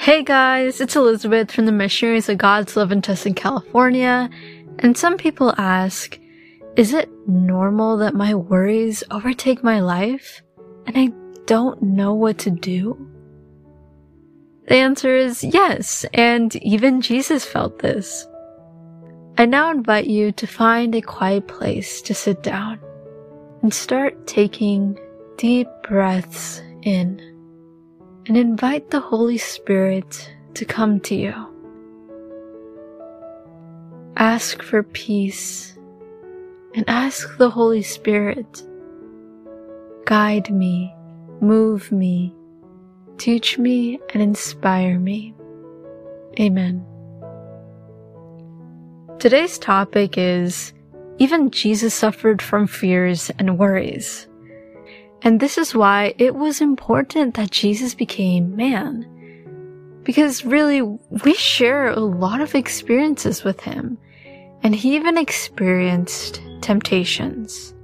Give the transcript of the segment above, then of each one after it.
Hey guys, it's Elizabeth from the Missionaries of God's Love in Tustin, California. And some people ask, is it normal that my worries overtake my life and I don't know what to do? The answer is yes, and even Jesus felt this. I now invite you to find a quiet place to sit down and start taking deep breaths in and invite the Holy Spirit to come to you. Ask for peace and ask the Holy Spirit, guide me, move me, teach me, and inspire me. Amen. Today's topic is even Jesus suffered from fears and worries. And this is why it was important that Jesus became man. Because really, we share a lot of experiences with him, and he even experienced temptations.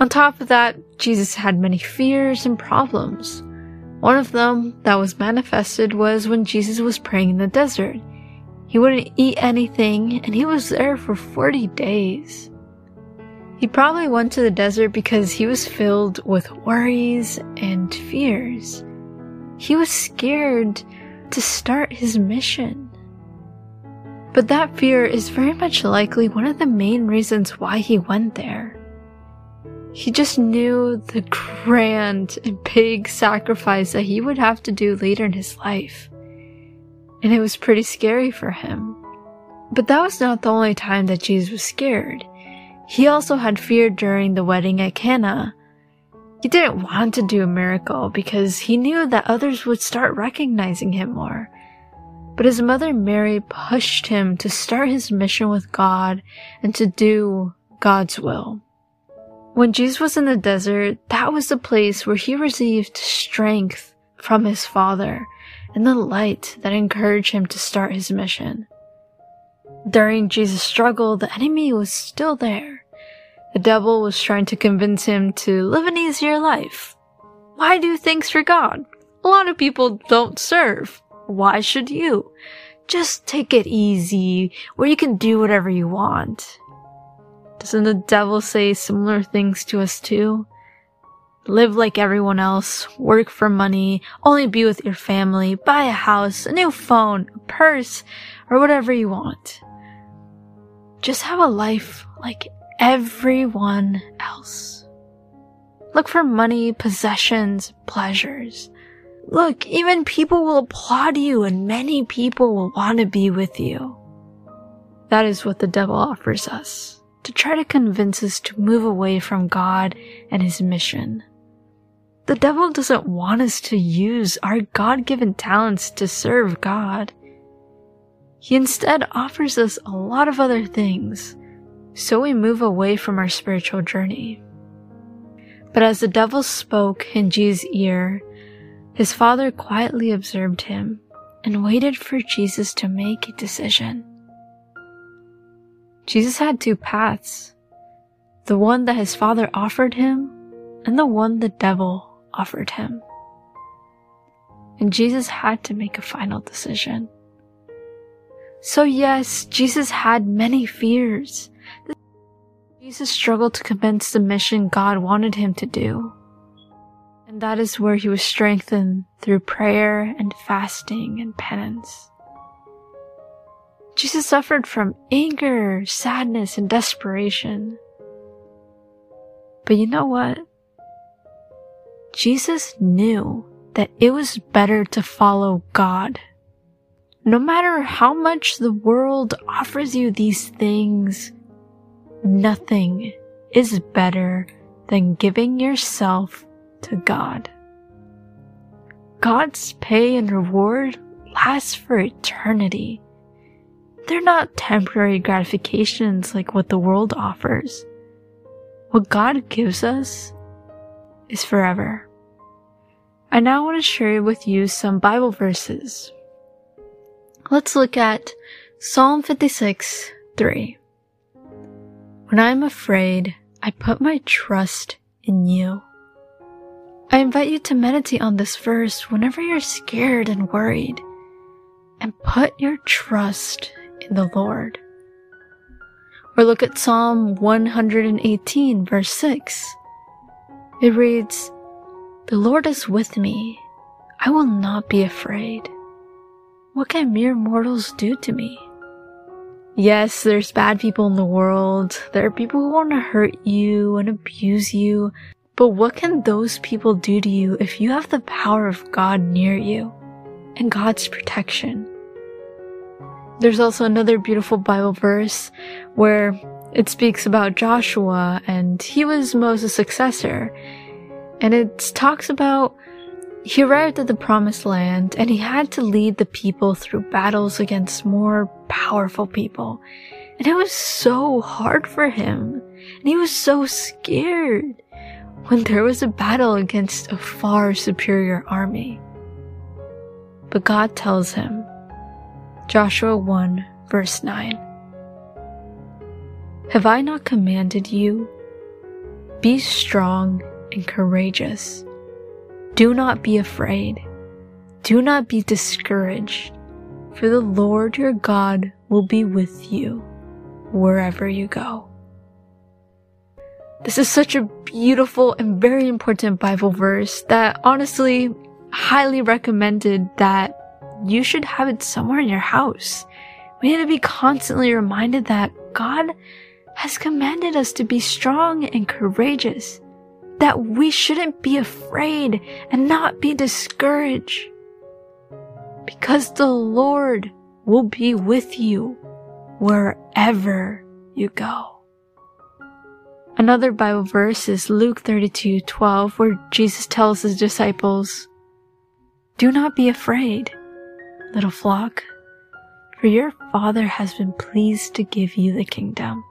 On top of that, Jesus had many fears and problems. One of them that was manifested was when Jesus was praying in the desert. He wouldn't eat anything, and he was there for 40 days. He probably went to the desert because he was filled with worries and fears. He was scared to start his mission. But that fear is very much likely one of the main reasons why he went there. He just knew the grand and big sacrifice that he would have to do later in his life. And it was pretty scary for him. But that was not the only time that Jesus was scared. He also had fear during the wedding at Cana. He didn't want to do a miracle because he knew that others would start recognizing him more. But his mother Mary pushed him to start his mission with God and to do God's will. When Jesus was in the desert, that was the place where he received strength from his Father and the light that encouraged him to start his mission. During Jesus' struggle, the enemy was still there. The devil was trying to convince him to live an easier life. Why do things for God? A lot of people don't serve. Why should you? Just take it easy, where you can do whatever you want. Doesn't the devil say similar things to us too? Live like everyone else, work for money, only be with your family, buy a house, a new phone, a purse, or whatever you want. Just have a life like everyone else. Look for money, possessions, pleasures. Look, even people will applaud you and many people will want to be with you. That is what the devil offers us to try to convince us to move away from God and his mission. The devil doesn't want us to use our God given talents to serve God. He instead offers us a lot of other things, so we move away from our spiritual journey. But as the devil spoke in Jesus' ear, his father quietly observed him and waited for Jesus to make a decision. Jesus had two paths the one that his father offered him and the one the devil offered him. And Jesus had to make a final decision. So yes, Jesus had many fears. Jesus struggled to commence the mission God wanted him to do. And that is where he was strengthened through prayer and fasting and penance. Jesus suffered from anger, sadness, and desperation. But you know what? Jesus knew that it was better to follow God no matter how much the world offers you these things, nothing is better than giving yourself to God. God's pay and reward lasts for eternity. They're not temporary gratifications like what the world offers. What God gives us is forever. I now want to share with you some Bible verses Let's look at Psalm 56 3. When I am afraid, I put my trust in you. I invite you to meditate on this verse whenever you're scared and worried and put your trust in the Lord. Or look at Psalm 118 verse 6. It reads, The Lord is with me. I will not be afraid. What can mere mortals do to me? Yes, there's bad people in the world. There are people who want to hurt you and abuse you. But what can those people do to you if you have the power of God near you and God's protection? There's also another beautiful Bible verse where it speaks about Joshua and he was Moses' successor. And it talks about he arrived at the promised land and he had to lead the people through battles against more powerful people. And it was so hard for him. And he was so scared when there was a battle against a far superior army. But God tells him, Joshua 1 verse 9, Have I not commanded you? Be strong and courageous. Do not be afraid. Do not be discouraged, for the Lord your God will be with you wherever you go. This is such a beautiful and very important Bible verse that honestly highly recommended that you should have it somewhere in your house. We need to be constantly reminded that God has commanded us to be strong and courageous that we shouldn't be afraid and not be discouraged. Because the Lord will be with you wherever you go. Another Bible verse is Luke 32 12, where Jesus tells his disciples, Do not be afraid, little flock, for your Father has been pleased to give you the kingdom.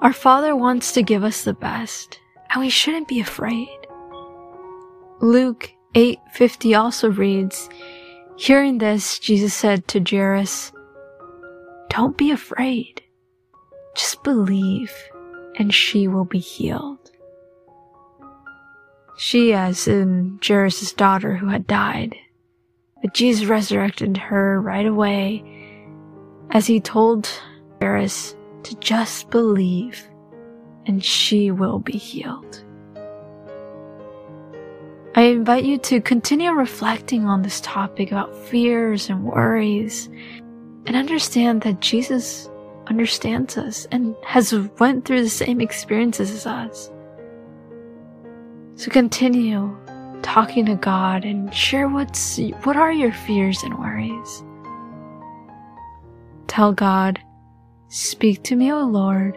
Our Father wants to give us the best, and we shouldn't be afraid. Luke 8:50 also reads, Hearing this, Jesus said to Jairus, Don't be afraid. Just believe, and she will be healed. She, as in Jairus' daughter who had died, but Jesus resurrected her right away as he told Jairus to just believe and she will be healed. I invite you to continue reflecting on this topic about fears and worries and understand that Jesus understands us and has went through the same experiences as us. So continue talking to God and share what's what are your fears and worries. Tell God, speak to me, O Lord